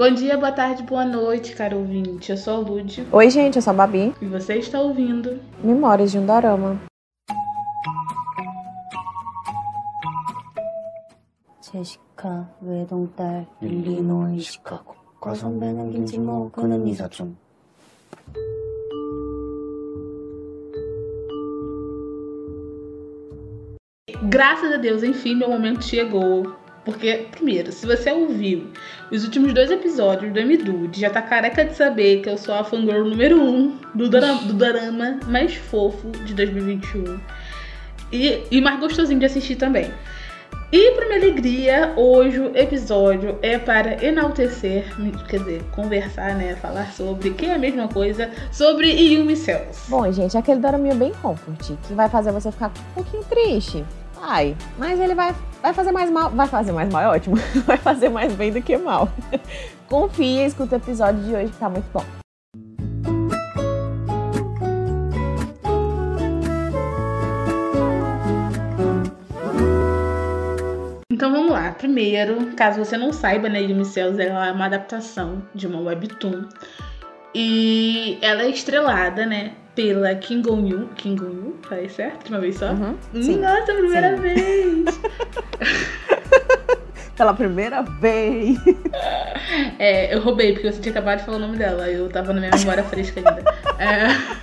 Bom dia, boa tarde, boa noite, caro ouvinte. Eu sou a Lud. Oi, gente, eu sou a Babi. E você está ouvindo Memórias de um Dorama. 제시카 외동딸 일리노이 시카고 과선배는 김치모 그는 이사촌 Graças a Deus, enfim, meu momento chegou. Porque, primeiro, se você ouviu os últimos dois episódios do M-Dude, já tá careca de saber que eu sou a fangirl número um do dorama, do dorama mais fofo de 2021. E, e mais gostosinho de assistir também. E para minha alegria, hoje o episódio é para enaltecer, quer dizer, conversar, né? Falar sobre, que é a mesma coisa, sobre Yumi Cells. Bom, gente, é aquele doraminho bem comfort, que vai fazer você ficar um pouquinho triste. Vai, mas ele vai, vai fazer mais mal. Vai fazer mais mal, é ótimo. Vai fazer mais bem do que mal. Confia, escuta o episódio de hoje que tá muito bom. Então vamos lá. Primeiro, caso você não saiba, né, Yumi Cells ela é uma adaptação de uma webtoon. E ela é estrelada, né, pela Kim Gong-yu. Kim Gong-yu, falei certo? De uma vez só? Uhum, Hum, sim. Nossa, primeira Sim. vez! Pela primeira vez. É, eu roubei, porque você tinha acabado de falar o nome dela. Eu tava na minha memória fresca ainda. É...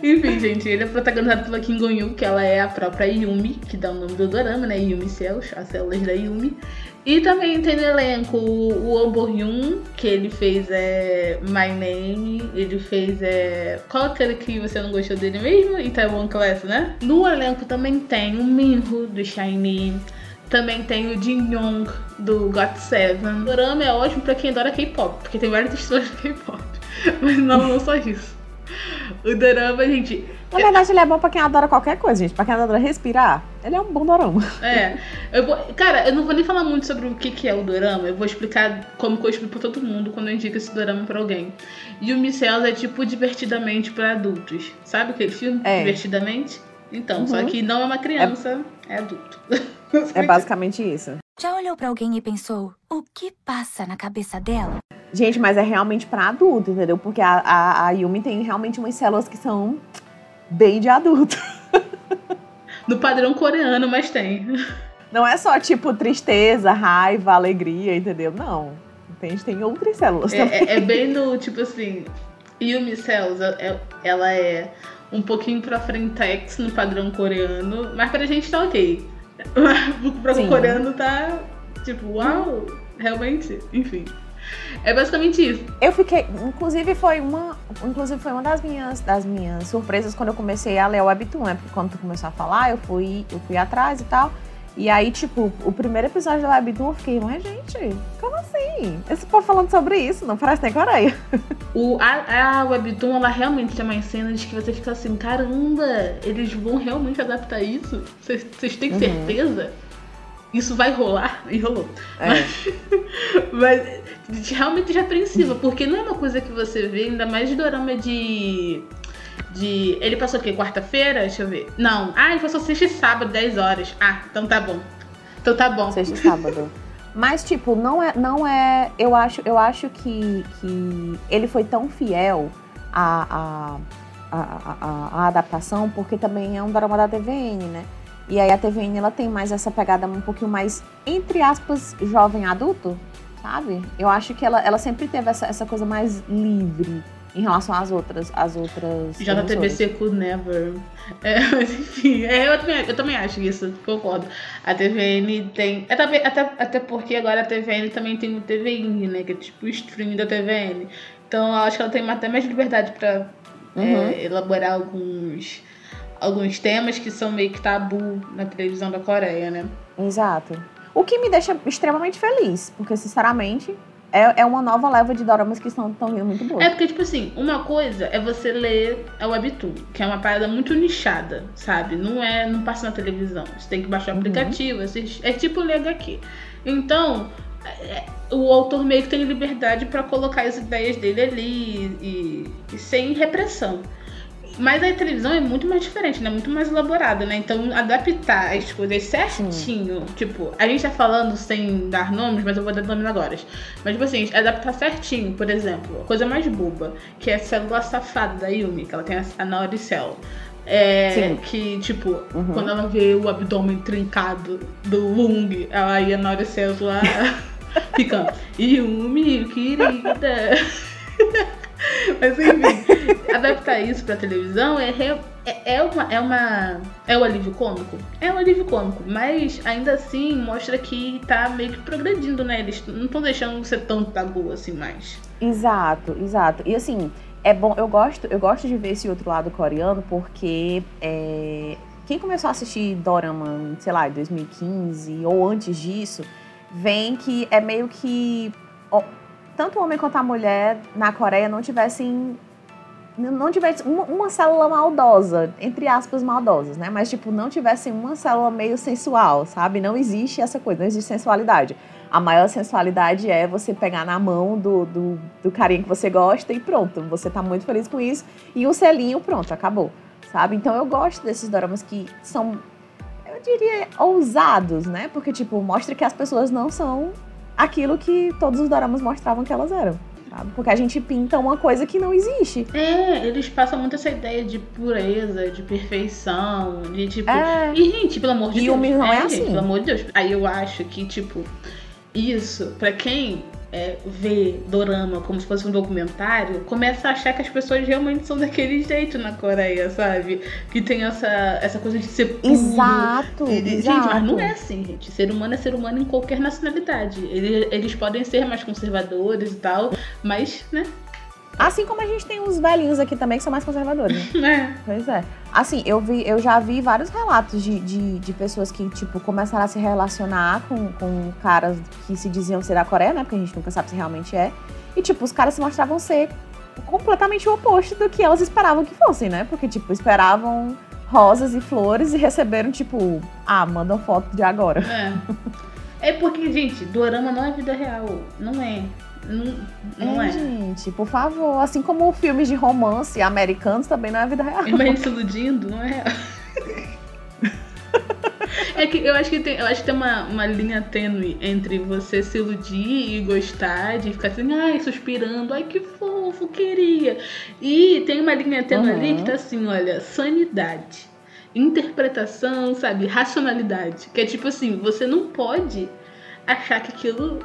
Enfim, gente, ele é protagonizado pela Kim Gong-yu, que ela é a própria Yumi, que dá o nome do dorama, né? Yumi Cells, as células da Yumi. E também tem no elenco o Ambo Hyun, que ele fez é, My Name, ele fez é. Qual aquele que você não gostou dele mesmo? Itaewon Class, né? No elenco também tem o Minho do Shiny. Também tem o Jin Young do GOT7. O dorama é ótimo pra quem adora K-pop, porque tem várias histórias de K-pop. Mas não, não só isso. O dorama, gente, Na verdade, ele é bom pra quem adora qualquer coisa, gente. Pra quem adora respirar, ele é um bom dorama. É, eu vou, cara, eu não vou nem falar muito sobre o que, que é o dorama, eu vou explicar como que eu explico pra todo mundo quando eu indico esse dorama pra alguém. Yumi Cells é tipo divertidamente pra adultos. Sabe aquele filme? É. Divertidamente? Então, só Uhum. que não é uma criança, é, adulto. É basicamente isso. Já olhou pra alguém e pensou: o que passa na cabeça dela? Gente, mas é realmente pra adulto, entendeu? Porque a, a, a Yumi tem realmente umas células que são bem de adulto. No padrão coreano, mas tem. Não é só, tipo, tristeza, raiva, alegria, entendeu? Não. Tem, tem outras células É, também. é- é bem no, tipo assim, Yumi Cells, é- ela é um pouquinho pra frentex no padrão coreano, mas pra gente tá ok. o Sim. coreano tá, tipo, uau, realmente, enfim. É basicamente isso. Eu fiquei, inclusive foi uma, inclusive foi uma das minhas, das minhas surpresas quando eu comecei a ler o Webtoon, né? Porque quando tu começou a falar, eu fui, eu fui atrás e tal. E aí, tipo, o primeiro episódio do Webtoon, eu fiquei, mas gente, como assim? Esse povo falando sobre isso, não parece nem Coreia. O, a, a Webtoon, ela realmente tem umas cenas que você fica assim, caramba, eles vão realmente adaptar isso? Vocês vocês têm Uhum. certeza? Isso vai rolar? E rolou. É. Mas realmente já é apreensiva, porque não é uma coisa que você vê, ainda mais de dorama de. De. Ele passou o quê? Quarta-feira? Deixa eu ver. Não. Ah, ele passou sexta e sábado, 10 horas. Ah, então tá bom. Então tá bom. Sexta e sábado. Mas, tipo, não é. Não é eu acho, eu acho que, que ele foi tão fiel à, à, à, à- à adaptação, porque também é um drama da TVN, né? E aí a TVN ela tem mais essa pegada um pouquinho mais, entre aspas, jovem adulto, sabe? Eu acho que ela, ela sempre teve essa, essa coisa mais livre em relação às outras. Às outras emissoras. JTBC could never. É, mas enfim, é, eu, também, eu também acho isso, concordo. A TVN tem. é também- até, até porque agora a TVN também tem o TVN, né? Que é tipo o stream da TVN. Então eu acho que ela tem até mais liberdade pra Uhum. é, elaborar alguns, alguns temas que são meio que tabu na televisão da Coreia, né? Exato. O que me deixa extremamente feliz, porque, sinceramente, é, é uma nova leva de doramas que estão tão vindo muito boas. É porque, tipo assim, uma coisa é você ler a Webtoon, que é uma parada muito nichada, sabe? Não é, não passa na televisão. Você tem que baixar o Uhum. aplicativo, assistir- é tipo ler HQ. Então, é, o autor meio que tem liberdade pra colocar as ideias dele ali e, e sem repressão. Mas a televisão é muito mais diferente, né? Muito mais elaborada, né? Então, adaptar as coisas certinho. Tipo, a gente tá falando sem dar nomes, mas eu vou dar nomes agora. Mas, tipo assim, adaptar certinho, por exemplo, a coisa mais boba, que é a célula safada da Yumi, que ela tem a Nauricel. É, Sim. que, tipo, Uhum. quando ela vê o abdômen trincado do Lung, ela ia na Nauricel lá, fica, Yumi, querida. Mas enfim, adaptar isso pra televisão é, é, é uma, é uma. É o alívio cômico? É um alívio cômico, mas ainda assim mostra que tá meio que progredindo, né? Eles não estão deixando ser tão tabu assim mais. Exato, exato. E assim, é bom, eu gosto, eu gosto de ver esse outro lado coreano porque é, quem começou a assistir Dorama, sei lá, em 2015 ou antes disso, vem que é meio que tanto o homem quanto a mulher na Coreia não tivessem não tivesse uma, uma célula maldosa, entre aspas, maldosas, né? Mas, tipo, não tivessem uma célula meio sensual, sabe? Não existe essa coisa, não existe sensualidade. A maior sensualidade é você pegar na mão do, do, do carinha que você gosta e pronto, você tá muito feliz com isso. E um selinho, pronto, acabou, sabe? Então eu gosto desses doramas que são, eu diria, ousados, né? Porque, tipo, mostra que as pessoas não são aquilo que todos os doramas mostravam que elas eram, sabe? Porque a gente pinta uma coisa que não existe. É, eles passam muito essa ideia de pureza, de perfeição, de tipo. É. E, gente, pelo amor de Yumi Deus. não é gente, assim. Pelo amor de Deus. Aí eu acho que, tipo, isso, pra quem é, vê dorama como se fosse um documentário, começa a achar que as pessoas realmente são daquele jeito na Coreia, sabe? Que tem essa, essa coisa de ser puro. Exato, exato. Gente, mas não é assim, gente. Ser humano é ser humano em qualquer nacionalidade. Eles, eles podem ser mais conservadores e tal, mas, né? Assim como a gente tem uns velhinhos aqui também que são mais conservadores. né? É. Pois é. Assim, eu, vi, eu já vi vários relatos de, de, de pessoas que, tipo, começaram a se relacionar com, com caras que se diziam ser da Coreia, né? Porque a gente nunca sabe se realmente é. E, tipo, os caras se mostravam ser completamente o oposto do que elas esperavam que fossem, né? Porque, tipo, esperavam rosas e flores e receberam, tipo, ah, mandam foto de agora. É. É porque, gente, dorama não é vida real. Não é. Não, não é, é. gente, por favor. Assim como filmes de romance americanos também não é vida real. Imagina se iludindo, não é? É que eu acho que tem, eu acho que tem uma, uma linha tênue entre você se iludir e gostar de ficar assim, ai, suspirando, ai que fofo, queria. E tem uma linha tênue Uhum. ali que tá assim, olha, sanidade, interpretação, sabe, racionalidade. Que é tipo assim, você não pode achar que aquilo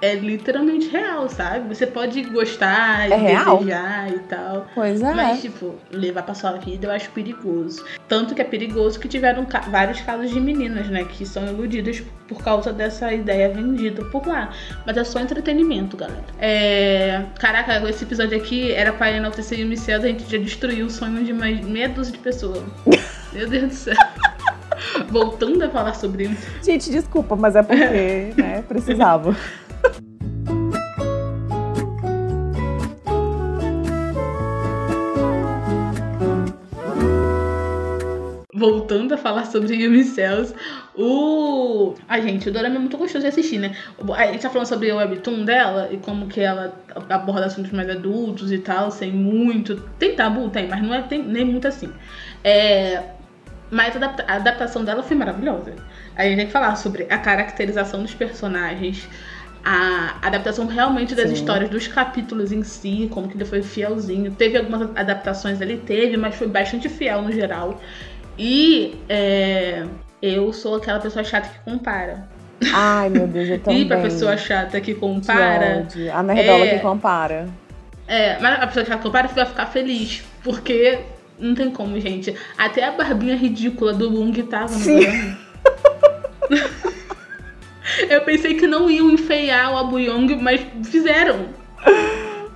é literalmente real, sabe? Você pode gostar, É desejar e tal. Pois é. Mas, tipo, levar pra sua vida eu acho perigoso. Tanto que é perigoso que tiveram vários casos de meninas, né? Que são iludidas por causa dessa ideia vendida por lá. Mas é só entretenimento, galera. É... Caraca, esse episódio aqui era pra enaltecer o Micel, a gente já destruiu o sonho de mais meia dúzia de pessoas. Meu Deus do céu. Voltando a falar sobre isso. Gente, desculpa, mas é porque, né, precisava. Voltando a falar sobre Yumi Cells, o. A gente, o Dorama é muito gostoso de assistir, né? A gente tá falando sobre o webtoon dela e como que ela aborda assuntos mais adultos e tal, sem muito. Tem tabu? Tem, mas não é tem, nem muito assim. É... Mas a adaptação dela foi maravilhosa. A gente tem que falar sobre a caracterização dos personagens, a adaptação realmente das Sim. histórias dos capítulos em si, como que ele foi fielzinho. Teve algumas adaptações ali, teve, mas foi bastante fiel no geral. E é, eu sou aquela pessoa chata que compara. Ai, meu Deus, eu também. E pra pessoa chata que Que compara, ódio. A nerdola É. que compara. é, mas a pessoa chata que compara vai ficar feliz, porque não tem como, gente. Até a barbinha ridícula do Lung tava no Sim. Eu pensei que não iam enfeiar o Abu Young, mas fizeram.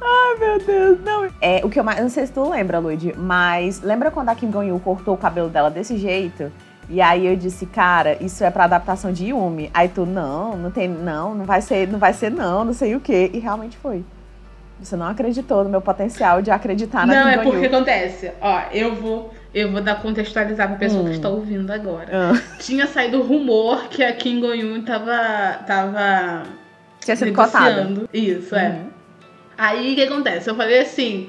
Ai, meu Deus, não. É, o que eu mais. Não sei se tu lembra, Luigi, mas lembra quando a Kim Jong-il cortou o cabelo dela desse jeito? E aí eu disse, cara, isso é pra adaptação de Yumi. Aí tu, não, não tem, não, não vai ser, não vai ser, não, não sei o quê. E realmente foi. Você não acreditou no meu potencial de acreditar na não, Kim é porque acontece. Ó, eu vou, eu vou dar contextualizar pra pessoa Hum. que está ouvindo agora. Ah, Tinha saído rumor que a Kim Jong-un tava, tava tinha sido cotada. negociando. Isso, é. Aí o que acontece? Eu falei assim: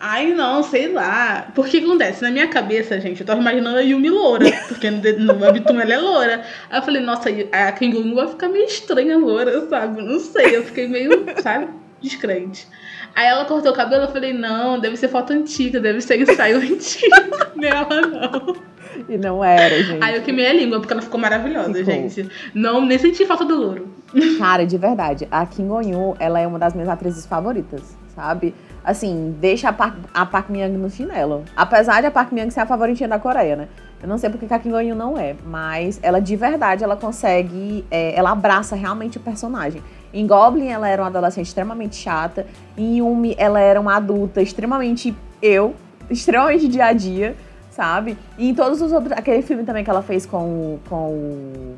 Ai, não, sei lá. Porque que acontece? Na minha cabeça, gente, eu tava imaginando a Yumi loura. Porque no, no Webtoon ela é loura. Aí eu falei, nossa, a Kengun vai ficar meio estranha loura, sabe? Não sei, eu fiquei meio, sabe, descrente. Aí ela cortou o cabelo, eu falei, não, deve ser foto antiga, deve ser ensaio antigo. Nela, não. E não era, gente. Aí eu queimei a língua, porque ela ficou maravilhosa, Ficou. gente. Não, nem senti falta do louro. Cara, de verdade, a Kim Gon-yu, ela é uma das minhas atrizes favoritas, sabe? Assim, deixa a Park, a Park Myung no chinelo. Apesar de a Park Myung ser a favoritinha da Coreia, né? Eu não sei porque que a Kim Gon-yu não é, mas ela de verdade, ela consegue, é, ela abraça realmente o personagem. Em Goblin, ela era uma adolescente extremamente chata. Em Yumi, ela era uma adulta extremamente eu, extremamente dia a dia, sabe? E em todos os outros, aquele filme também que ela fez com o, com o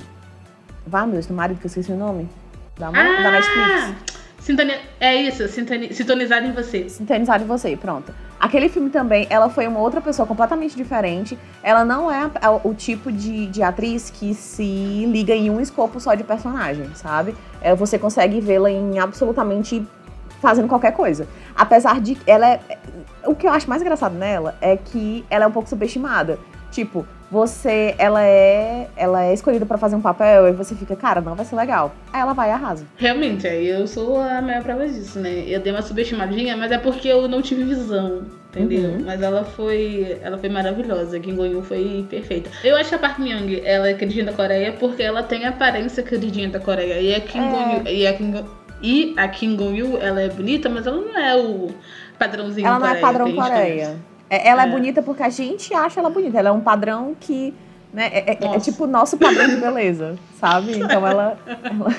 Vá, meu Deus, do marido que eu esqueci o nome. Da, mãe, da Netflix. Sintoni... É isso, sintoni... sintonizado em você. Sintonizado em você, pronto. Aquele filme também, ela foi uma outra pessoa completamente diferente. Ela não é a- o tipo de, de atriz que se liga em um escopo só de personagem, sabe? É, você consegue vê-la em absolutamente fazendo qualquer coisa. Apesar de. Ela é. O que eu acho mais engraçado nela é que ela é um pouco subestimada. Tipo, você. Ela é. Ela é escolhida pra fazer um papel e você fica, cara, não vai ser legal. Aí ela vai e arrasa. Realmente, aí eu sou a maior prova disso, né? Eu dei uma subestimadinha, mas é porque eu não tive visão, entendeu? Uhum. Mas ela foi, ela foi maravilhosa. Kim Gon-Yu foi perfeita. Eu acho que a Park Myung, ela é queridinha da Coreia porque ela tem a aparência queridinha da Coreia. E a Kim É. Gon-Yu, e a Kim, Go- e a Kim Gon-Yu, ela é bonita, mas ela não é o padrãozinho Ela não é Coreia padrão a gente Coreia. É, ela é. É. bonita porque a gente acha ela bonita. Ela é um padrão que. Né, é, é- é tipo o nosso padrão de beleza, sabe? Então ela, ela,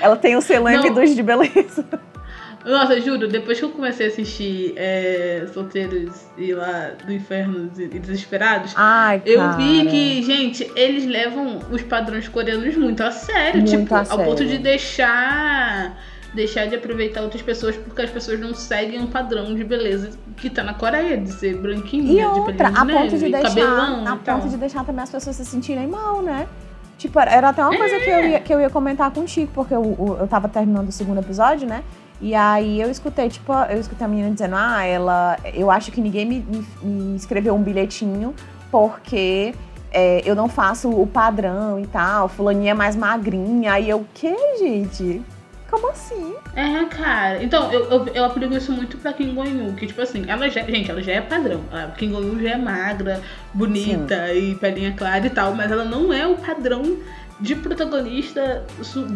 ela tem o Não. dos de beleza. Nossa, juro, depois que eu comecei a assistir é, Solteiros e lá do Inferno e Desesperados, Ai, Eu vi que, gente, eles levam os padrões coreanos muito a sério. Muito tipo, a ao ponto sério. de deixar. Deixar de aproveitar outras pessoas porque as pessoas não seguem um padrão de beleza que tá na Coreia, de ser branquinha, E de outra, pelinho a de ponto de deixar. cabelão A ponto de deixar também as pessoas se sentirem mal, né? Tipo, era até uma coisa que, eu ia, que eu ia comentar contigo, porque eu, eu tava terminando o segundo episódio, né? E aí eu escutei, tipo, eu escutei a menina dizendo, ah, ela. Eu acho que ninguém me, me, me escreveu um bilhetinho porque é, eu não faço o padrão e tal, fulaninha é mais magrinha. Aí eu, que, gente? Como assim? É, cara. Então, eu, eu, eu aplico isso muito pra Kim Gon-Yu, que, tipo assim, ela já, gente, ela já é padrão. A Kim Gon-Yu já é magra, bonita e pelinha clara e tal, mas ela não é o padrão de protagonista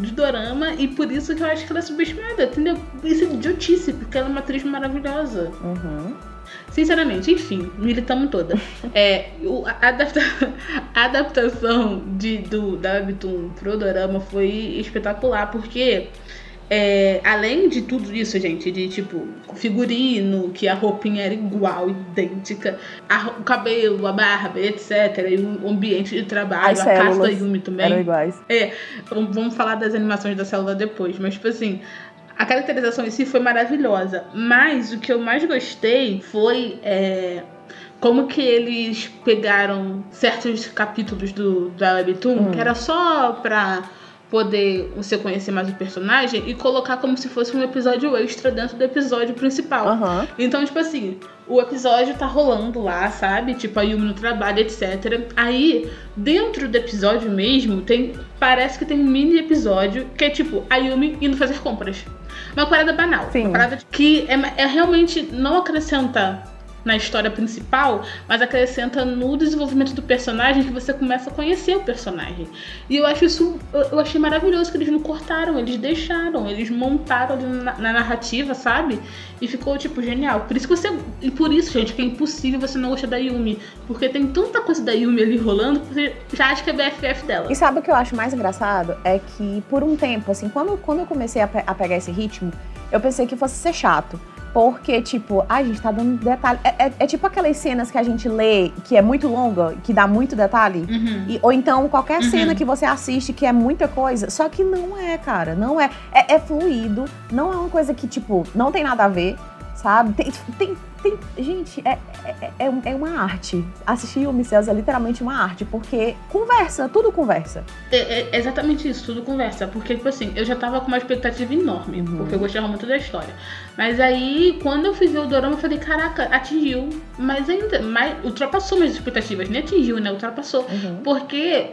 de dorama e por isso que eu acho que ela é subestimada, entendeu? Isso é idiotice, porque ela é uma atriz maravilhosa. Uhum. Sinceramente, enfim, militamos toda. É, o- a, adapta- a adaptação de, do, da Webtoon pro Dorama foi espetacular, porque é, além de tudo isso, gente, de tipo figurino, que a roupinha era igual, idêntica, a o cabelo, a barba, etc. E o ambiente de trabalho, As a casa da Yumi também. Eram iguais. Vamos vamos falar das animações da célula depois, mas tipo assim, a caracterização em si foi maravilhosa. Mas o que eu mais gostei foi é, como que eles pegaram certos capítulos do, da Webtoon, Hum. que era só pra poder você conhecer mais o personagem e colocar como se fosse um episódio extra dentro do episódio principal. Aham. Então, tipo assim, o episódio tá rolando lá, sabe? Tipo, a Yumi no trabalho, etc. Aí, dentro do episódio mesmo, tem. Parece que tem um mini episódio que é tipo a Yumi indo fazer compras. Uma parada banal. Sim. Uma parada que é, é realmente não acrescenta na história principal, mas acrescenta no desenvolvimento do personagem que você começa a conhecer o personagem. E eu acho isso, eu- achei maravilhoso que eles não cortaram, eles deixaram, eles montaram na, na narrativa, sabe? E ficou, tipo, genial. Por isso que você. E por isso, gente, que é impossível você não gostar da Yumi. Porque tem tanta coisa da Yumi ali rolando que você já acha que é BFF dela. E sabe o que eu acho mais engraçado? É que por um tempo, assim, quando, quando eu comecei a, pe- a pegar esse ritmo, eu pensei que fosse ser chato. Porque, tipo, a gente tá dando detalhe. É, é- é tipo aquelas cenas que a gente lê que é muito longa, que dá muito detalhe. Uhum. E- ou então qualquer Uhum. cena que você assiste que é muita coisa. Só que não é, cara. Não é. É, é fluido. Não é uma coisa que, tipo, não tem nada a ver. Sabe? Tem, tem, tem gente, é, é, é, é uma arte. Assistir o Cells é literalmente uma arte, porque conversa, tudo conversa. É, é exatamente isso, tudo conversa. Porque, tipo assim, eu já tava com uma expectativa enorme, uhum. porque eu gostava muito da história. Mas aí, quando eu fui ver o Dorama, eu falei, caraca, atingiu. Mas ainda, mas ultrapassou minhas expectativas. Nem atingiu, né? Ultrapassou. Uhum. Porque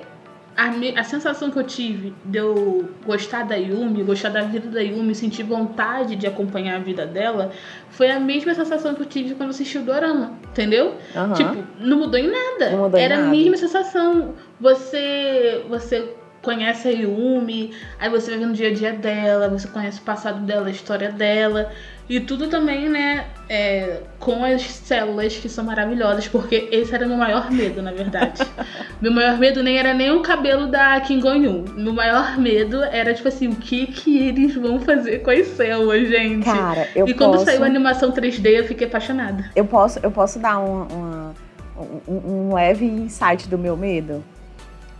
a, a sensação que eu tive de eu gostar da Yumi, gostar da vida da Yumi, sentir vontade de acompanhar a vida dela, foi a mesma sensação que eu tive quando assisti o Dorama, entendeu? Uhum. Tipo, não mudou em nada. Mudou Era em nada. a mesma sensação. Você, você conhece a Yumi, aí você vai vendo o dia a dia dela, você conhece o passado dela, a história dela. E tudo também, né, é, com as células que são maravilhosas, porque esse era meu maior medo, na verdade. meu maior medo nem era nem o cabelo da Kim Gon-Yoon. Meu maior medo era, tipo assim, o que que eles vão fazer com as células, gente? Cara, eu E quando posso... saiu a animação 3D, eu fiquei apaixonada. Eu posso, eu posso dar um, uma, um, um leve insight do meu medo?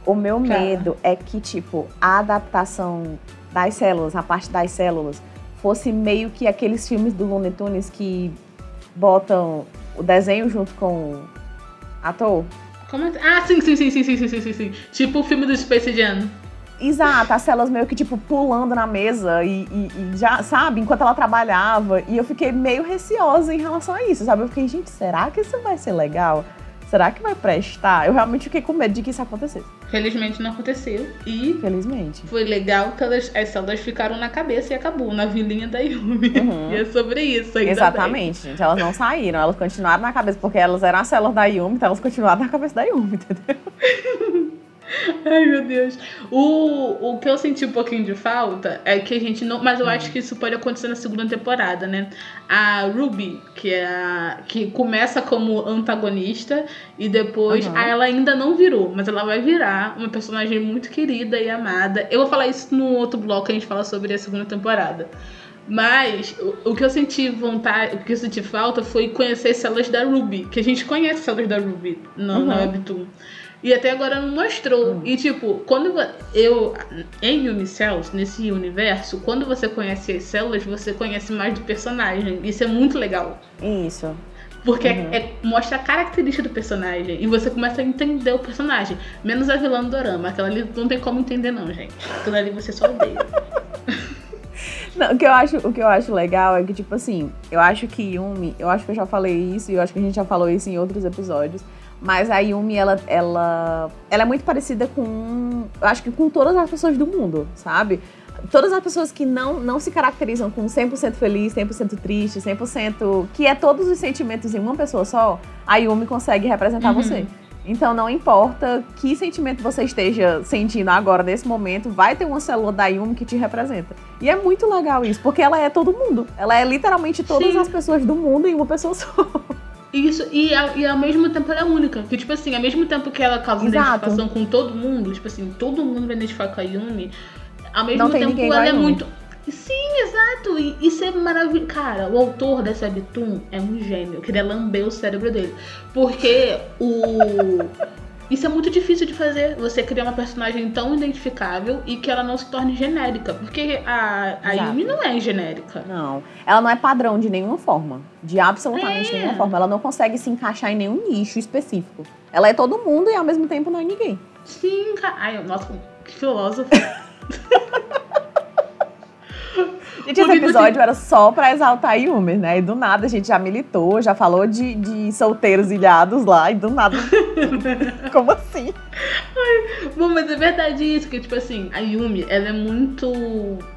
O meu medo é que, tipo, a adaptação das células, a parte das células, fosse meio que aqueles filmes do Looney Tunes que botam o desenho junto com o ator. Como é? Ah, sim, sim, sim, sim, sim, sim, sim, sim. Tipo o filme do Space Jam. Exato, as células meio que, tipo, pulando na mesa e, e, e, já, sabe, enquanto ela trabalhava. E eu fiquei meio receosa em relação a isso, sabe? Eu fiquei, gente, será que isso vai ser legal? Será que vai prestar? Eu realmente fiquei com medo de que isso acontecesse. Felizmente não aconteceu. E. Felizmente. Foi legal que elas, as células ficaram na cabeça e acabou, na vilinha da Yumi. Uhum. E é sobre isso ainda Exatamente, bem. gente. Elas não saíram, elas continuaram na cabeça, porque elas eram as células da Yumi, então elas continuaram na cabeça da Yumi, entendeu? Ai, meu Deus. O, o que eu senti um pouquinho de falta é que a gente não. Mas eu hum. acho que isso pode acontecer na segunda temporada, né? A Ruby, que é a, que começa como antagonista e depois. Uhum. ela ainda não virou, mas ela vai virar uma personagem muito querida e amada. Eu vou falar isso no outro bloco que a gente fala sobre a segunda temporada. Mas o, o, que eu senti vontade, o que eu senti falta foi conhecer as células da Ruby, que a gente conhece as células da Ruby no, uhum. na Webtoon. E até agora não mostrou. Hum. E tipo, quando eu. Em Unicells, nesse universo, quando você conhece as células, você conhece mais do personagem. Isso é muito legal. Isso. Porque uhum. é, mostra a característica do personagem. E você começa a entender o personagem. Menos a vilã do Dorama. Aquela ali não tem como entender, não, gente. Aquela ali você só odeia. Não, o que, eu acho, o que eu acho legal é que, tipo assim, eu acho que Yumi, eu acho que eu já falei isso, e eu acho que a gente já falou isso em outros episódios. Mas a Yumi, ela, ela, ela é muito parecida com. Eu acho que com todas as pessoas do mundo, sabe? Todas as pessoas que não, não se caracterizam com 100% feliz, 100% triste, 100%. que é todos os sentimentos em uma pessoa só, a Yumi consegue representar uhum. você. Então não importa que sentimento você esteja sentindo agora, nesse momento, vai ter uma célula da Yumi que te representa. E é muito legal isso, porque ela é todo mundo. Ela é literalmente todas Sim. as pessoas do mundo em uma pessoa só. Isso, e, e ao mesmo tempo ela é única. Que, tipo assim, ao mesmo tempo que ela causa Exato. identificação com todo mundo, tipo assim, todo mundo vai identificar com a Yumi, ao mesmo tempo ela é muito. Sim, exato. E isso é maravilhoso. Cara, o autor dessa webtoon é um gênio. Eu queria lamber o cérebro dele. Porque o. Isso é muito difícil de fazer, você criar uma personagem tão identificável e que ela não se torne genérica. Porque a, a Yumi não é genérica. Não. Ela não é padrão de nenhuma forma. De absolutamente é. nenhuma forma. Ela não consegue se encaixar em nenhum nicho específico. Ela é todo mundo e ao mesmo tempo não é ninguém. Sim, cara. Ai, nossa, que filósofo. Gente, esse episódio era só pra exaltar a Yumi, né? E do nada a gente já militou, já falou de, de solteiros ilhados lá, e do nada. Como assim? Ai, bom, mas é verdade isso, que tipo assim, a Yumi, ela é muito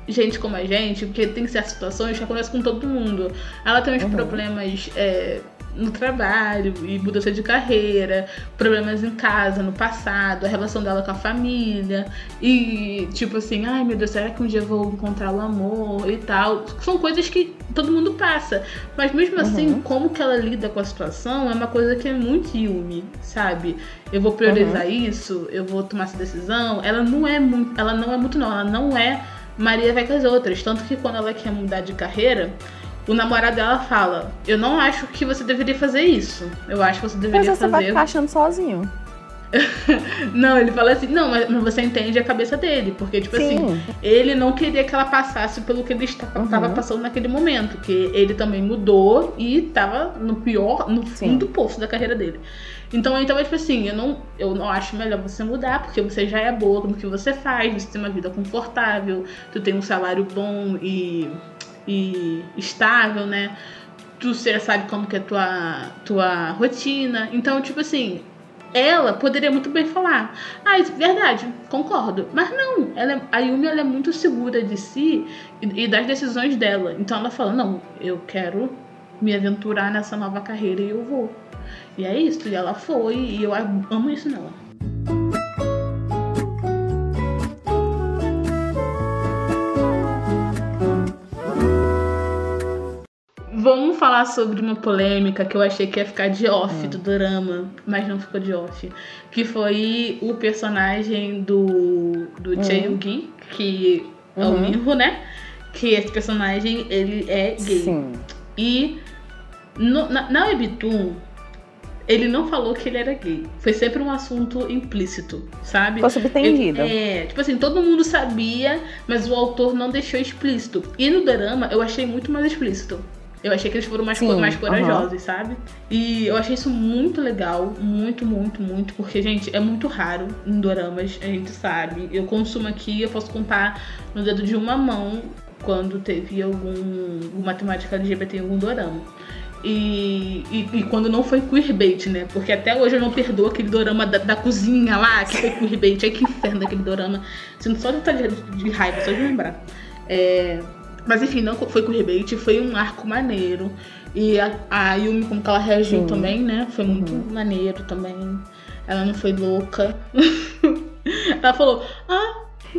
gente como a gente, porque tem certas situações que acontecem com todo mundo. Ela tem uns uhum. problemas. É, no trabalho e mudança de carreira, problemas em casa, no passado, a relação dela com a família e tipo assim, ai meu Deus, será que um dia eu vou encontrar o amor e tal? São coisas que todo mundo passa, mas mesmo assim, uhum. como que ela lida com a situação é uma coisa que é muito Yumi, sabe? Eu vou priorizar uhum. isso, eu vou tomar essa decisão. Ela não é muito, ela não é muito não, ela não é Maria vai com as outras, tanto que quando ela quer mudar de carreira, o namorado dela fala: Eu não acho que você deveria fazer isso. Eu acho que você deveria Mas você fazer. vai ficar achando sozinho. não, ele fala assim, não, mas, você entende a cabeça dele, porque, tipo assim, Sim. ele não queria que ela passasse pelo que ele estava Uhum. passando naquele momento, que ele também mudou e tava no pior, no Sim. fundo do poço da carreira dele. Então ele tava tipo assim, eu não, eu não acho melhor você mudar, porque você já é boa no que você faz, você tem uma vida confortável, tu tem um salário bom e, e estável, né? Tu já sabe como que é tua, tua rotina. Então, tipo assim, ela poderia muito bem falar, ah, isso é verdade, concordo. Mas não, ela é- a Yumi ela é muito segura de si e, e das decisões dela. Então ela fala, não, eu quero me aventurar nessa nova carreira e eu vou. E é isso, e ela foi, e eu amo isso nela. Falar sobre uma polêmica que eu achei que ia ficar de off do drama, mas não ficou de off. Que foi o personagem do, do Hum. Chae-Gi, que é o Uhum. Minho, né? Que esse personagem, ele é gay. Sim. E no- na, na Webtoon, ele não falou que ele era gay. Foi sempre um assunto implícito, sabe? Ficou subentendido. É, tipo assim, todo mundo sabia, mas o autor não deixou explícito. E no drama eu achei muito mais explícito. Eu achei que eles foram mais, Sim, mais corajosos, sabe? E eu achei isso muito legal, muito, muito, muito, porque, gente, é muito raro em doramas, a gente sabe. Eu consumo aqui, eu posso contar no dedo de uma mão quando teve algum alguma temática LGBT em algum dorama. E, e, e quando não foi queerbait, né? Porque até hoje eu não perdoo aquele dorama da, da cozinha lá, que foi queerbait. Ai, que inferno daquele dorama. Sinto só de, de, de raiva, só de lembrar. É, mas enfim, não foi queerbait, foi um arco maneiro. E a, a Yumi, como que ela reagiu Sim. também, né? Foi muito Uhum. maneiro também. Ela não foi louca. ela falou, ah,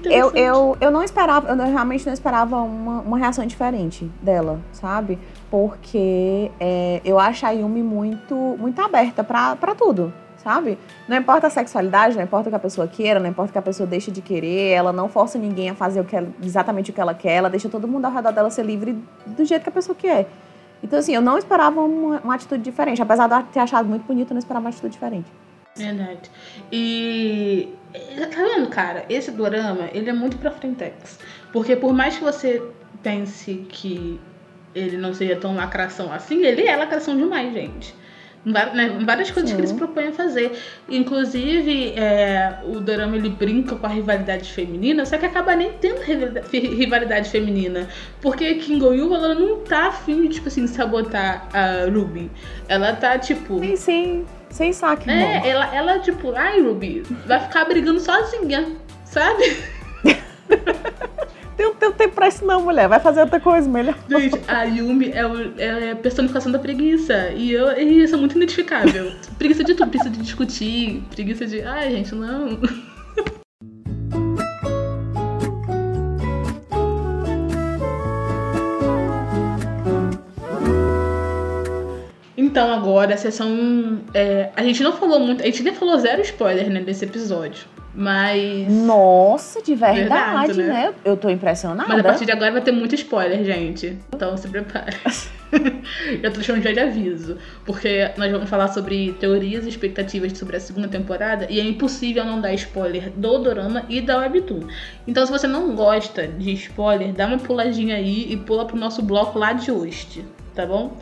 Eu, eu, eu não esperava, eu realmente não esperava uma, uma reação diferente dela, sabe? Porque é, eu acho a Yumi muito, muito aberta pra tudo, sabe? Não importa a sexualidade, não importa o que a pessoa queira, não importa o que a pessoa deixe de querer, ela não força ninguém a fazer o que ela- exatamente o que ela quer, ela deixa todo mundo ao redor dela ser livre do jeito que a pessoa quer. Então, assim, eu não esperava uma, uma atitude diferente. Apesar de eu ter achado muito bonito, eu não esperava uma atitude diferente. Verdade. E. Tá vendo, cara? Esse dorama, ele é muito pra frentex. Porque por mais que você pense que ele não seja tão lacração assim, ele é lacração demais, gente. Né, várias coisas Sim. que ele se propõe a fazer. Inclusive, é, o dorama ele brinca com a rivalidade feminina, só que acaba nem tendo rivalidade feminina. Porque Kim Go-Yu, ela não tá afim de, tipo assim, sabotar a Ruby. Ela tá, tipo... Sim, sim. Sem saque, É, amor. ela, ela, tipo, ai, Ruby, vai ficar brigando sozinha, sabe? Tem, tem tempo pra isso não, mulher. Vai fazer outra coisa, melhor. Gente, a Yumi é, o- é a personificação da preguiça. E eu, e eu sou muito identificável. Preguiça de tudo, preguiça de discutir, preguiça de. Ai, gente, não. Então agora a sessão. é, a gente não falou muito. A gente nem falou zero spoiler né, nesse episódio. Mas. Nossa, de verdade, Verdade, né? né? Eu tô impressionada. Mas a partir de agora vai ter muito spoiler, gente. Então se prepare. Eu tô deixando já de aviso. Porque nós vamos falar sobre teorias e expectativas sobre a segunda temporada. E é impossível não dar spoiler do Dorama e da Webtoon. Então se você não gosta de spoiler, dá uma puladinha aí e pula pro nosso bloco lá de hoje. Tá bom?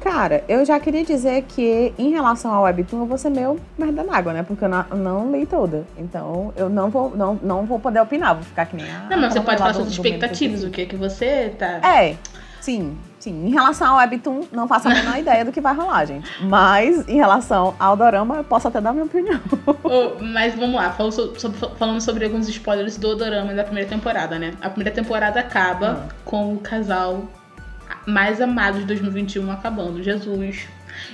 Cara, eu já queria dizer que em relação ao Webtoon, eu vou ser meio merda na água, né? Porque eu não, não li toda. Então, eu não vou, não, não vou poder opinar. Vou ficar que nem a. Não, mas você pode falar suas expectativas. O que é que você tá. É, sim, sim. Em relação ao Webtoon, não faço a menor ideia do que vai rolar, gente. Mas em relação ao Dorama, eu posso até dar minha opinião. Ô, mas vamos lá, falando so- sobre, falando sobre alguns spoilers do Dorama da primeira temporada, né? A primeira temporada acaba Ah. com o casal mais amado de 2021 acabando, Jesus.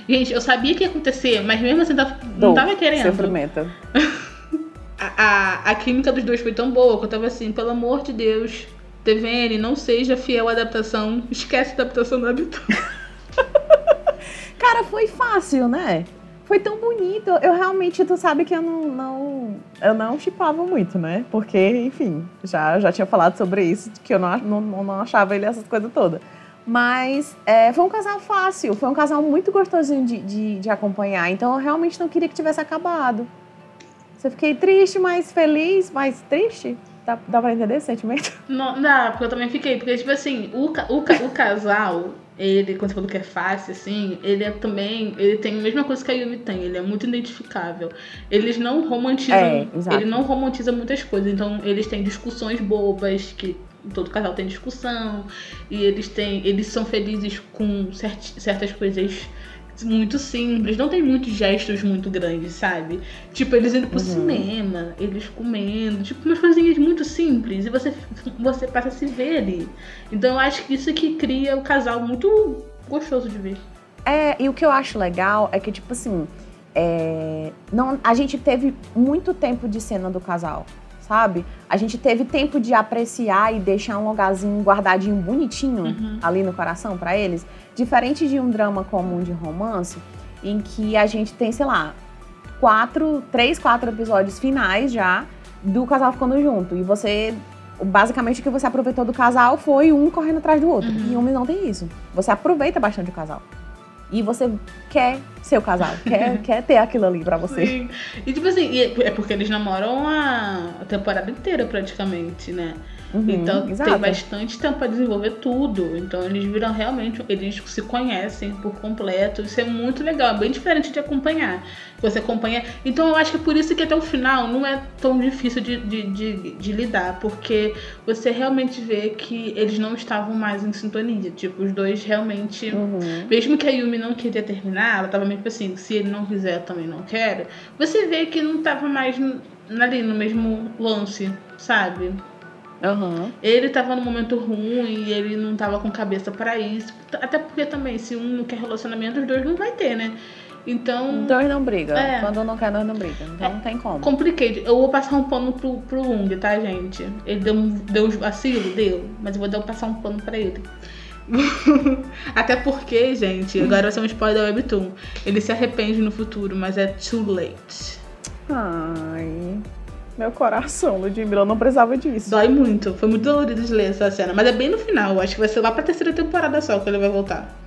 Gente, eu sabia que ia acontecer, mas mesmo assim tava- não Dor, tava querendo. Sofrimento. A, a, a química dos dois foi tão boa que eu tava assim, pelo amor de Deus, TVN, não seja fiel à adaptação, esquece a adaptação do Habitat. Cara, foi fácil, né? Foi tão bonito. Eu realmente, tu sabe que eu não, não eu não chipava muito, né? Porque, enfim, já, já tinha falado sobre isso, que eu não, não, não achava ele essas coisas todas. Mas é, foi um casal fácil, foi um casal muito gostosinho de, de, de acompanhar. Então eu realmente não queria que tivesse acabado. Você fiquei triste, mais feliz, mais triste? Dá, dá pra entender esse sentimento? Não, dá, porque eu também fiquei. Porque, tipo assim, o, o, o casal, ele, quando você falou que é fácil, assim, ele é também. Ele tem a mesma coisa que a Yumi tem, ele é muito identificável. Eles não romantizam. É, ele não romantiza muitas coisas. Então, eles têm discussões bobas, que todo casal tem discussão. E eles têm. Eles são felizes com certi- certas coisas. Muito simples, não tem muitos gestos muito grandes, sabe? Tipo, eles indo pro Uhum. cinema, eles comendo, tipo, umas coisinhas muito simples e você, você passa a se ver ali. Então eu acho que isso que cria o casal muito gostoso de ver. É, e o que eu acho legal é que, tipo assim, é, não, a gente teve muito tempo de cena do casal, sabe? A gente teve tempo de apreciar e deixar um lugarzinho guardadinho bonitinho Uhum. ali no coração pra eles. Diferente de um drama comum de romance, em que a gente tem, sei lá, quatro, três, quatro episódios finais já do casal ficando junto. E você. Basicamente o que você aproveitou do casal foi um correndo atrás do outro. Uhum. E homem não tem isso. Você aproveita bastante o casal. E você quer ser o casal, quer, quer ter aquilo ali pra você. Sim. E tipo assim, é é porque eles namoram a temporada inteira praticamente, né? Uhum, Então exato. tem bastante tempo pra desenvolver tudo. Então eles viram realmente, eles se conhecem por completo. Isso é muito legal, é bem diferente de acompanhar. Você acompanha. Então eu acho que é por isso que até o final não é tão difícil de, de, de, de lidar. Porque você realmente vê que eles não estavam mais em sintonia. Tipo, os dois realmente. Uhum. Mesmo que a Yumi não queria terminar, ela tava meio assim, se ele não quiser, eu também não quero. Você vê que não tava mais ali no mesmo lance, sabe? Uhum. Ele tava num momento ruim e ele não tava com cabeça pra isso. Até porque também, se um não quer relacionamento, os dois não vai ter, né? Então, Dois não brigam. É. Quando não quer, dois não brigam. Então não tem como. compliquei. Eu vou passar um pano pro, pro Lung, tá, gente? Ele deu, deu uns vacilo, deu. Mas eu vou dar, passar um pano pra ele. Até porque, gente, agora vai ser um spoiler da Webtoon. Ele se arrepende no futuro, mas é too late. Ai. Meu coração, Ludmilla, eu não precisava disso. Dói muito. Foi muito dolorido de ler essa cena. Mas é bem no final. Acho que vai ser lá pra terceira temporada só que ele vai voltar.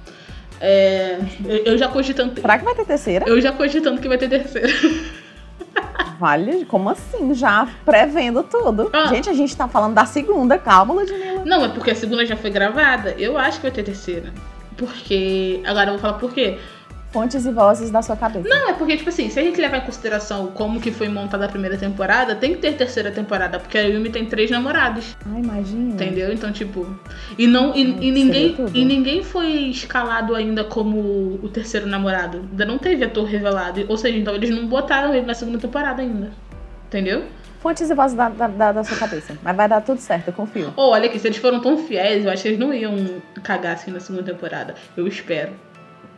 É, eu, eu já cogitando. Será que vai ter terceira? Eu já cogitando que vai ter terceira. Vale, como assim? Já prevendo tudo. Ah. Gente, a gente tá falando da segunda. Calma, Ludmilla. Não, é porque a segunda já foi gravada. Eu acho que vai ter terceira. Porque. Agora eu vou falar por quê. Fontes e vozes da sua cabeça. Não, é porque, tipo assim, se a gente levar em consideração como que foi montada a primeira temporada, tem que ter terceira temporada. Porque a Yumi tem três namorados. Ai, imagina. Entendeu? Então, tipo. E não. E, e ninguém. E ninguém foi escalado ainda como o terceiro namorado. Ainda não teve ator revelado. Ou seja, então eles não botaram ele na segunda temporada ainda. Entendeu? Fontes e vozes da, da, da- sua cabeça. Mas vai dar tudo certo, eu confio. Ou olha aqui, se eles foram tão fiéis, eu acho que eles não iam cagar assim na segunda temporada. Eu espero.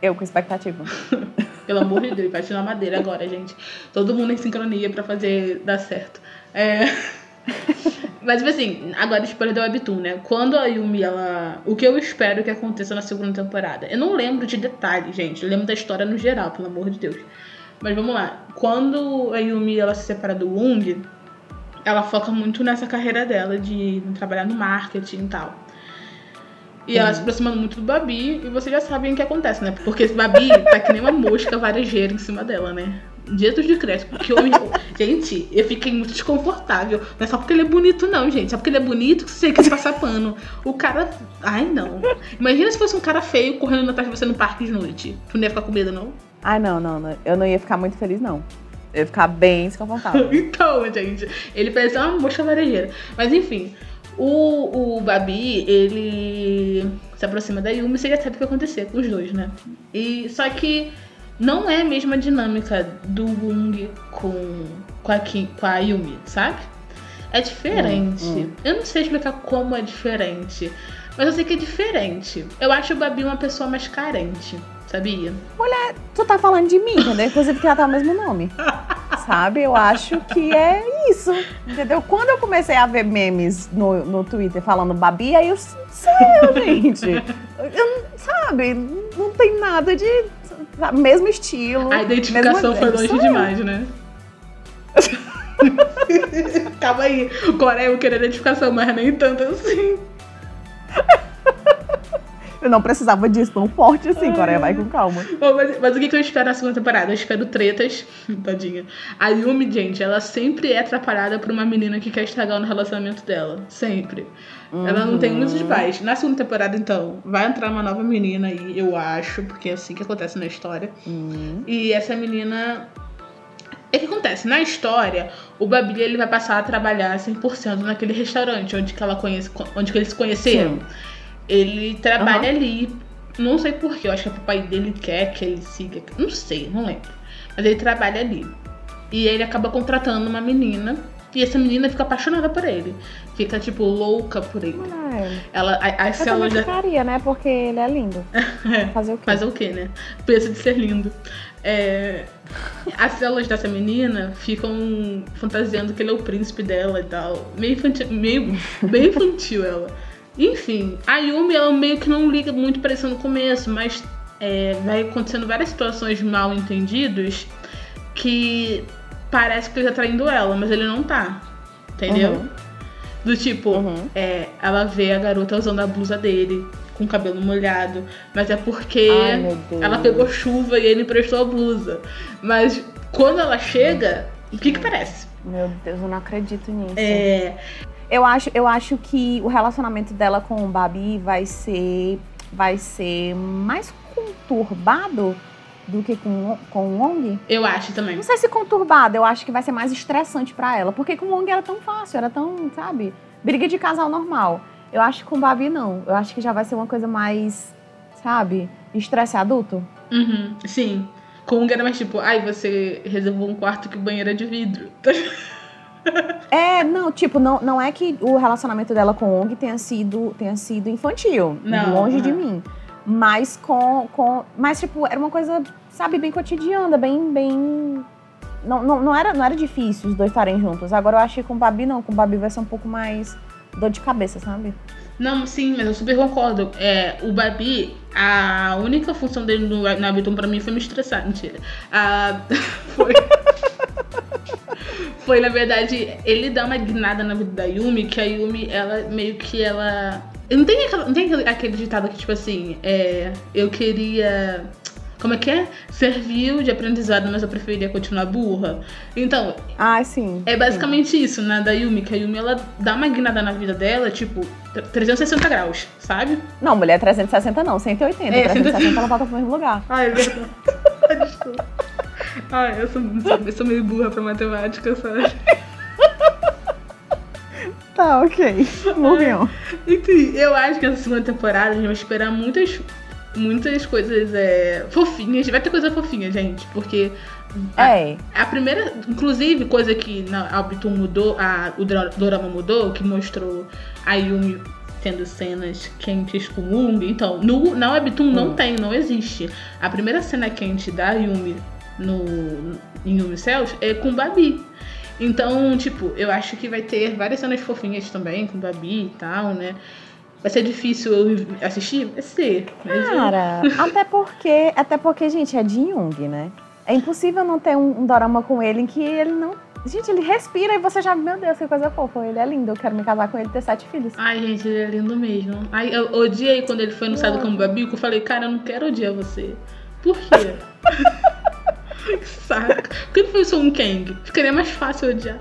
Eu com expectativa. Pelo amor de Deus, bate na madeira agora, gente. Todo mundo em sincronia pra fazer dar certo. É. Mas, tipo assim, agora spoiler da Webtoon, né? Quando a Yumi, ela. O que eu espero que aconteça na segunda temporada? Eu não lembro de detalhes, gente. Eu lembro da história no geral, pelo amor de Deus. Mas vamos lá. Quando a Yumi ela se separa do Wong, ela foca muito nessa carreira dela de trabalhar no marketing e tal. E ela se aproximando muito do Babi, e vocês já sabem o que acontece, né? Porque esse Babi tá que nem uma mosca varejeira em cima dela, né? Jesus de Cristo. Porque eu, gente, eu fiquei muito desconfortável. Não é só porque ele é bonito, não, gente. Só porque ele é bonito que você quer passar pano. O cara. Ai, não. Imagina se fosse um cara feio correndo atrás de você no parque de noite. Tu não ia ficar com medo, não? Ai, não, não, não. Eu não ia ficar muito feliz, não. Eu ia ficar bem desconfortável. Então, gente, ele parece uma mosca varejeira. Mas enfim, o, o Babi, ele se aproxima da Yumi você já sabe o que vai acontecer com os dois, né? E, só que não é a mesma dinâmica do Wung com, com, a, Kim, com a Yumi, sabe? É diferente. Hum, hum. Eu não sei explicar como é diferente. Mas eu sei que é diferente. Eu acho o Babi uma pessoa mais carente, sabia? tu tá falando de mim, entendeu? Inclusive que ela tá o mesmo nome. Sabe? Eu acho que é isso. Entendeu? Quando eu comecei a ver memes no, no Twitter falando Babi, aí eu sei, gente. Eu, sabe? Não tem nada de. sabe, mesmo estilo. A identificação mesma- foi longe eu. demais, né? Calma aí, o Coreia eu queria identificação, mas nem tanto assim. Eu não precisava disso tão forte assim, Coreia, vai com calma. Bom, mas, mas o que, que eu espero na segunda temporada? Eu espero tretas. Tadinha. A Yumi, gente, ela sempre é atrapalhada por uma menina que quer estragar no relacionamento dela. Sempre. Ela não tem muitos pais. Na segunda temporada, então, vai entrar uma nova menina aí, eu acho, porque é assim que acontece na história. Hum. E essa menina. É que acontece, na história, o Babi ele vai passar a trabalhar 100% naquele restaurante onde que ela conhece, onde que eles se conheceram. Sim. Ele trabalha Aham. ali, não sei porquê, eu acho que o pai dele quer que ele siga, não sei, não lembro. Mas ele trabalha ali. E ele acaba contratando uma menina, e essa menina fica apaixonada por ele. Fica, tipo, louca por ele. É, Ela, a- as eu da... ficaria, né? Porque ele é lindo. Fazer o quê? Fazer o quê, né? Pensa de ser lindo. É, As células dessa menina ficam fantasiando que ele é o príncipe dela e tal. Meio infantil, meio bem infantil ela. Enfim, a Yumi, ela meio que não liga muito pra isso no começo, mas é, vai acontecendo várias situações mal entendidos que parece que ele tá traindo ela, mas ele não tá. Entendeu? Uhum. Do tipo, Uhum. é, ela vê a garota usando a blusa dele, com o cabelo molhado, mas é porque Ai, ela pegou chuva e ele emprestou a blusa. Mas quando ela chega, o que que parece? Meu Deus, eu não acredito nisso. É, Eu acho, eu acho que o relacionamento dela com o Babi vai ser, vai ser mais conturbado do que com, com o Wong. eu acho também. Não sei se conturbado, eu acho que vai ser mais estressante pra ela. Porque com o Wong era tão fácil, era tão, sabe? Briga de casal normal. Eu acho que com o Babi não. Eu acho que já vai ser uma coisa mais, sabe? Estresse adulto. Uhum, sim. Com um era mais tipo, ai, você reservou um quarto que o banheiro é de vidro. É, não, tipo, não, não é que o relacionamento dela com o Ong tenha sido, tenha sido infantil. Não, longe de aham. mim. Mas com, com. Mas, tipo, era uma coisa, sabe, bem cotidiana, bem. bem... Não, não, não, era, não era difícil os dois estarem juntos. Agora eu acho que com o Babi não. Com o Babi vai ser um pouco mais dor de cabeça, sabe? Não, sim, mas eu super concordo. É, o Babi, a única função dele no, no Habitum pra mim foi me estressar. Mentira. Ah, foi. Foi, na verdade, ele dá uma guinada na vida da Yumi, que a Yumi, ela meio que ela. Não tem, aquela, não tem aquele, aquele ditado que, tipo assim, é, eu queria. Como é que é? Serviu de aprendizado, mas eu preferia continuar burra. Então, Ah, sim. é basicamente isso, né, da Yumi, que a Yumi ela dá uma guinada na vida dela, tipo, 360 graus, sabe? Não, mulher 360 não, 180. É, 360 ela volta pro mesmo lugar. Ai, é verdade. Desculpa. Ai, eu sou, eu sou meio burra pra matemática, sabe? Tá, ok. Moving on. Enfim, eu acho que essa segunda temporada a gente vai esperar muitas, muitas coisas é, fofinhas. Vai ter coisa fofinha, gente, porque É. A primeira, inclusive, coisa que na a Webtoon mudou, a, o dorama mudou, que mostrou a Yumi tendo cenas quentes com Ung. Então, no, na Webtoon não Hum. tem, não existe. A primeira cena quente da Yumi no, em Yumi Cells é com Babi. Então, tipo, eu acho que vai ter várias cenas fofinhas também com Babi e tal, né? Vai ser difícil eu assistir? Vai ser. Mas eu- Cara, até porque, até porque, gente, é de Jung, né? É impossível não ter um, um dorama com ele em que ele não. Gente, ele respira e você já, meu Deus, que coisa fofa. Ele é lindo, eu quero me casar com ele e ter sete filhos. Ai, gente, ele é lindo mesmo. Ai, eu odiei quando ele foi anunciado como Babico. Eu falei, cara, eu não quero odiar você. Por quê? saco. Por que não foi só um Kang? Ficaria mais fácil odiar.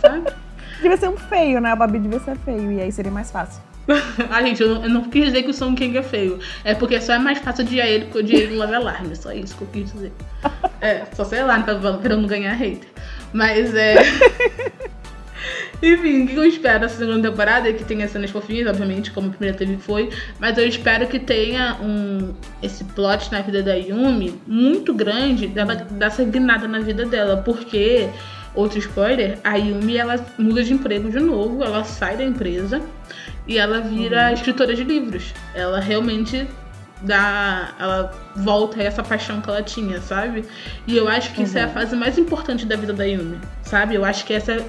Sabe? Devia ser um feio, né? O Babi devia ser feio, e aí seria mais fácil. Ah, gente, eu não, eu não quis dizer que o Song Kang é feio. É porque só é mais fácil odiar ele eu odiei ele no Love Alarm. Só isso que eu quis dizer. É, só sei lá, pra, pra eu não ganhar hater. Mas é. Enfim, o que eu espero dessa segunda temporada é que tenha cenas fofinhas, obviamente, como a primeira teve foi. Mas eu espero que tenha um esse plot na vida da Yumi muito grande dela dar guinada na vida dela. Porque, outro spoiler, a Yumi ela muda de emprego de novo, ela sai da empresa e ela vira escritora de livros. Ela realmente dá. Ela volta a essa paixão que ela tinha, sabe? E eu acho que isso é a fase mais importante da vida da Yumi, sabe? Eu acho que essa é,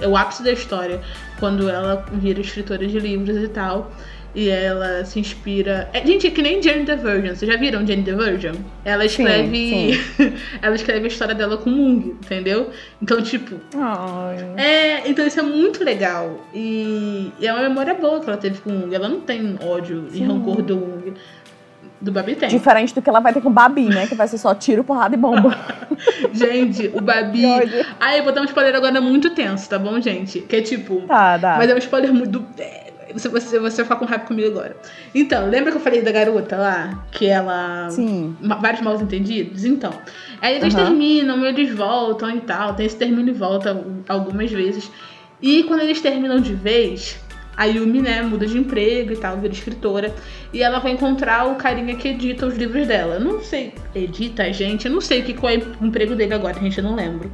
é o ápice da história. Quando ela vira escritora de livros e tal. E ela se inspira. É, gente, é que nem Jane the Virgin. Vocês já viram Jane the Virgin? Ela escreve. ela escreve a história dela com Mung, entendeu? Então, tipo. Ai. É, então isso é muito legal. E, e é uma memória boa que ela teve com o Mung. Ela não tem ódio e Sim. rancor do Mung. Do Babi tem. Diferente do que ela vai ter com o Babi, né? Que vai ser só tiro, porrada e bomba. Gente, o Babi. Ah, eu vou dar um spoiler agora muito tenso, tá bom, gente? Que é tipo. Tá, dá. Mas é um spoiler muito. é, Você, você, você vai ficar com raiva comigo agora. Então, lembra que eu falei da garota lá? Que ela. Sim. Vários mal entendidos? Então. Aí eles Aham. terminam, eles voltam e tal. Tem esse termino e volta algumas vezes. E quando eles terminam de vez, a Yumi, né, muda de emprego e tal, vira escritora. E ela vai encontrar o carinha que edita os livros dela. Não sei, edita, gente. Eu não sei o que qual é o emprego dele agora, gente, eu não lembro.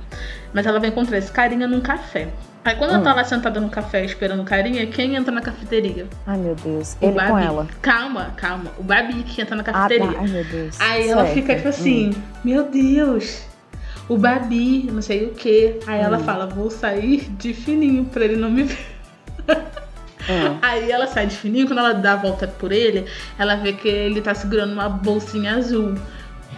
Mas ela vai encontrar esse carinha num café. Aí quando ela Hum. tá lá sentada no café esperando o carinha, quem entra na cafeteria? Ai, meu Deus. O Ele com Babi. ela. Calma, calma. O Babi que entra na Ah, tá. cafeteria. Ai, meu Deus. Aí ela Certo. fica tipo assim, meu Deus, o Babi, não sei o que. Aí ela Hum. fala, vou sair de fininho pra ele não me ver. Hum. Aí ela sai de fininho, quando ela dá a volta por ele, ela vê que ele tá segurando uma bolsinha azul.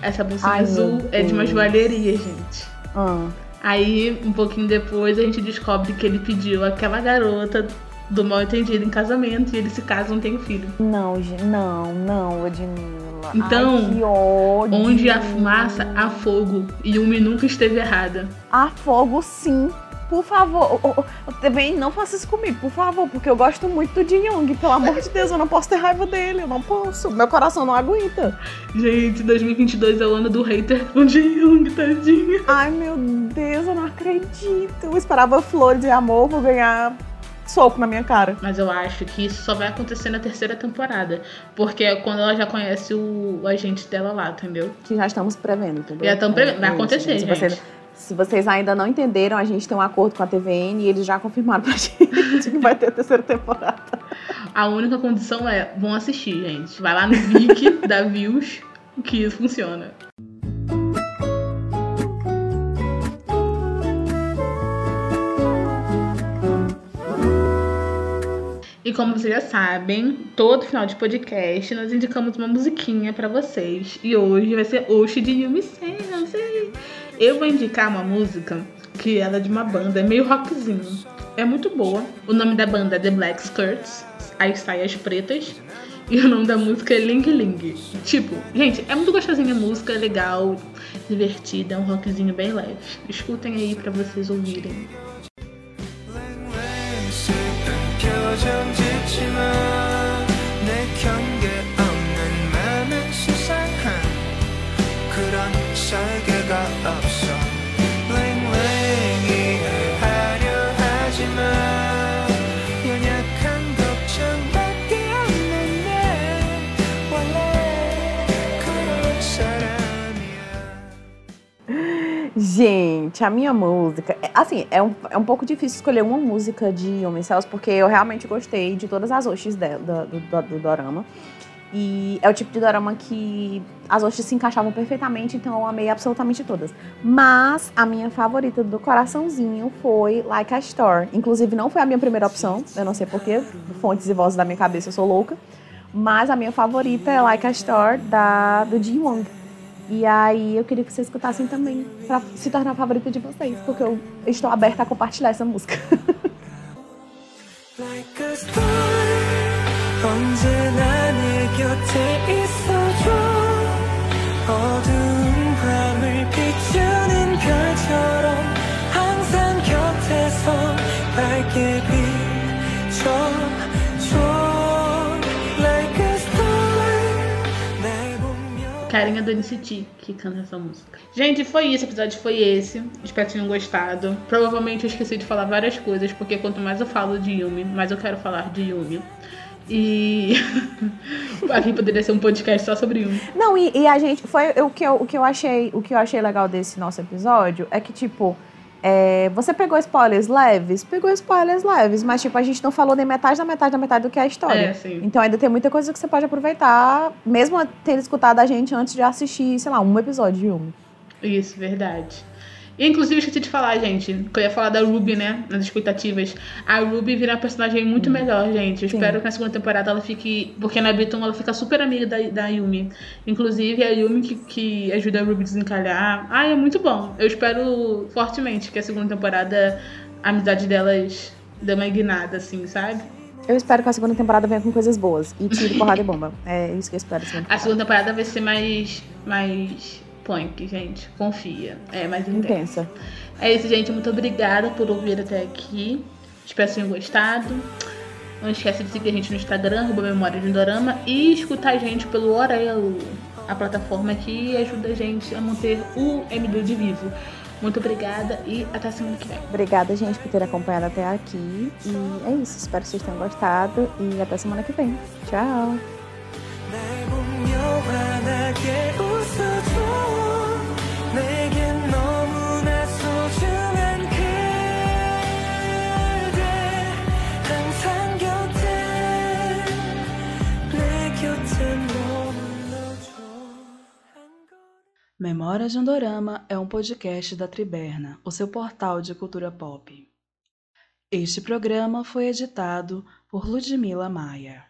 Essa bolsinha Ai, azul é de uma joalheria, gente. Hum. Aí, um pouquinho depois, a gente descobre que ele pediu aquela garota do mal entendido em casamento e eles se casam e têm um filho. Não. Não, não, Edmila. Então, Ai. Onde há fumaça, há fogo. E Yumi nunca esteve errada. Há fogo, sim. Por favor, ô, também não faça isso comigo, por favor, porque eu gosto muito do Jin Young. Pelo amor de Deus, eu não posso ter raiva dele, eu não posso. Meu coração não aguenta. Gente, 2022 é o ano do hater com Jin Young, tadinha. Ai, meu Deus, eu não acredito. Eu esperava flores de amor, vou ganhar soco na minha cara. Mas eu acho que isso só vai acontecer na terceira temporada. Porque é quando ela já conhece o, o agente dela lá, entendeu? Que já estamos prevendo, entendeu? Já estamos prevendo. Vai isso, acontecer, Se vocês, gente. Se vocês ainda não entenderam, a gente tem um acordo com a TVN e eles já confirmaram pra gente que vai ter a terceira temporada. A única condição é, vão assistir, gente. Vai lá no Viki, da Views, que isso funciona. E como vocês já sabem, todo final de podcast nós indicamos uma musiquinha pra vocês. E hoje vai ser Oshi de Yumi Sensei. Eu vou indicar uma música que ela é de uma banda, é meio rockzinho. É muito boa. O nome da banda é The Black Skirts, as saias pretas. E o nome da música é Ling Ling. Tipo, gente, é muito gostosinha a música, é legal, divertida, é um rockzinho bem leve. Escutem aí pra vocês ouvirem. Gente, a minha música. é- Assim, é um, é um pouco difícil escolher uma música de Homem Cells, porque eu realmente gostei de todas as hostes do, do, do, do dorama. E é o tipo de dorama que as hostes se encaixavam perfeitamente, então eu amei absolutamente todas. Mas a minha favorita do coraçãozinho foi Like a Store. Inclusive, não foi a minha primeira opção, eu não sei porquê, fontes e vozes da minha cabeça, eu sou louca. Mas a minha favorita é Like a Store, da, do Jin Wong. E aí eu queria que vocês escutassem também, pra se tornar a favorita de vocês, porque eu estou aberta a compartilhar essa música. Like a star 언제나 내 곁에 있어 보며 Carinha do NCT que canta essa música. Gente, foi isso. O episódio foi esse. Espero que tenham gostado. Provavelmente eu esqueci de falar várias coisas, porque quanto mais eu falo de Yumi, mais eu quero falar de Yumi. E aqui poderia ser um podcast só sobre Yumi. Não, e, e a gente. Foi o que, eu, o, que eu achei, o que eu achei legal desse nosso episódio é que, tipo, É, você pegou spoilers leves? Pegou spoilers leves, mas tipo, a gente não falou nem metade da metade da metade do que é a história. É, sim. Então ainda tem muita coisa que você pode aproveitar, mesmo tendo escutado a gente antes de assistir, sei lá, um episódio de um. Isso, verdade. E, inclusive, esqueci de falar, gente, que eu ia falar da Ruby, né? Nas expectativas. A Ruby vira uma personagem muito melhor, gente. Eu Sim. espero que na segunda temporada ela fique. Porque na Beaton ela fica super amiga da, da Yumi. Inclusive, a Yumi que, que ajuda a Ruby a desencalhar. Ah, é muito bom. Eu espero fortemente que a segunda temporada a amizade delas dê uma guinada, assim, sabe? Eu espero que a segunda temporada venha com coisas boas. E tiro, porrada e bomba. É isso que eu espero. da segunda A segunda temporada vai ser mais. mais punk, gente. Confia. É mais intensa. Intensa. É isso, gente. Muito obrigada por ouvir até aqui. Espero que tenham gostado. Não esquece de seguir a gente no Instagram, arroba Memória de Dorama, e escutar a gente pelo Orelo, a plataforma que ajuda a gente a manter o MD de vivo. Muito obrigada e até a semana que vem. Obrigada, gente, por ter acompanhado até aqui. E é isso. Espero que vocês tenham gostado. E até semana que vem. Tchau. 걸음 Memória de um Dorama é um podcast da Triberna, o seu portal de cultura pop. Este programa foi editado por Ludmila Maia.